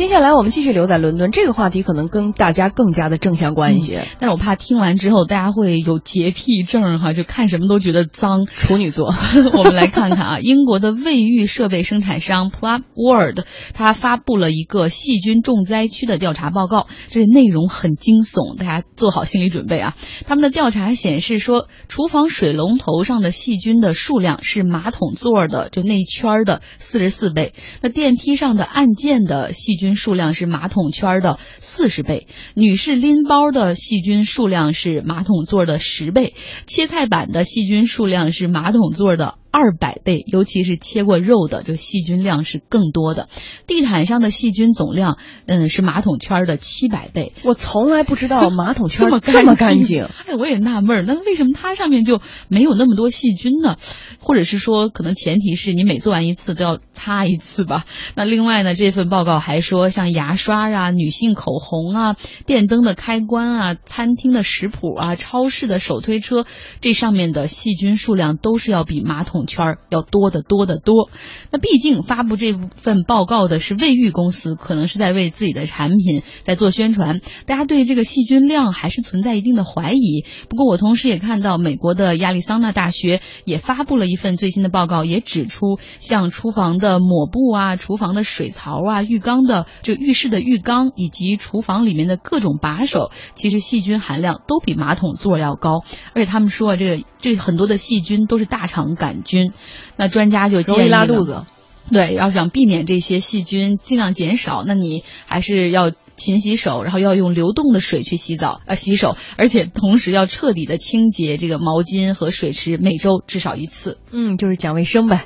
接下来我们继续留在伦敦，这个话题可能跟大家更加的正相关一些。但是我怕听完之后大家会有洁癖症哈，就看什么都觉得脏。处女座，我们来看看啊，英国的卫浴设备生产商 Plum World，它发布了一个细菌重灾区的调查报告，这内容很惊悚，大家做好心理准备啊。他们的调查显示说，厨房水龙头上的细菌的数量是马桶座的就那一圈的四十四倍，那电梯上的按键的细菌数量是马桶圈的四十倍，女士拎包的细菌数量是马桶座的十倍，切菜板的细菌数量是马桶座的。二百倍，尤其是切过肉的，就细菌量是更多的。地毯上的细菌总量，嗯，是马桶圈的七百倍。我从来不知道马桶圈这么干净。哎，我也纳闷儿，那为什么它上面就没有那么多细菌呢？或者是说，可能前提是你每做完一次都要擦一次吧？那另外呢，这份报告还说，像牙刷啊、女性口红啊、电灯的开关啊、餐厅的食谱啊、超市的手推车，这上面的细菌数量都是要比马桶。圈要多得多得多，那毕竟发布这份报告的是卫浴公司，可能是在为自己的产品在做宣传。大家对这个细菌量还是存在一定的怀疑。不过我同时也看到美国的亚利桑那大学也发布了一份最新的报告，也指出像厨房的抹布啊、厨房的水槽啊、浴缸的这浴室的浴缸以及厨房里面的各种把手，其实细菌含量都比马桶座要高。而且他们说啊这个这很多的细菌都是大肠杆菌。菌，那专家就建议拉肚子，对，要想避免这些细菌尽量减少，那你还是要勤洗手，然后要用流动的水去洗澡啊洗手，而且同时要彻底的清洁这个毛巾和水池，每周至少一次。嗯，就是讲卫生呗。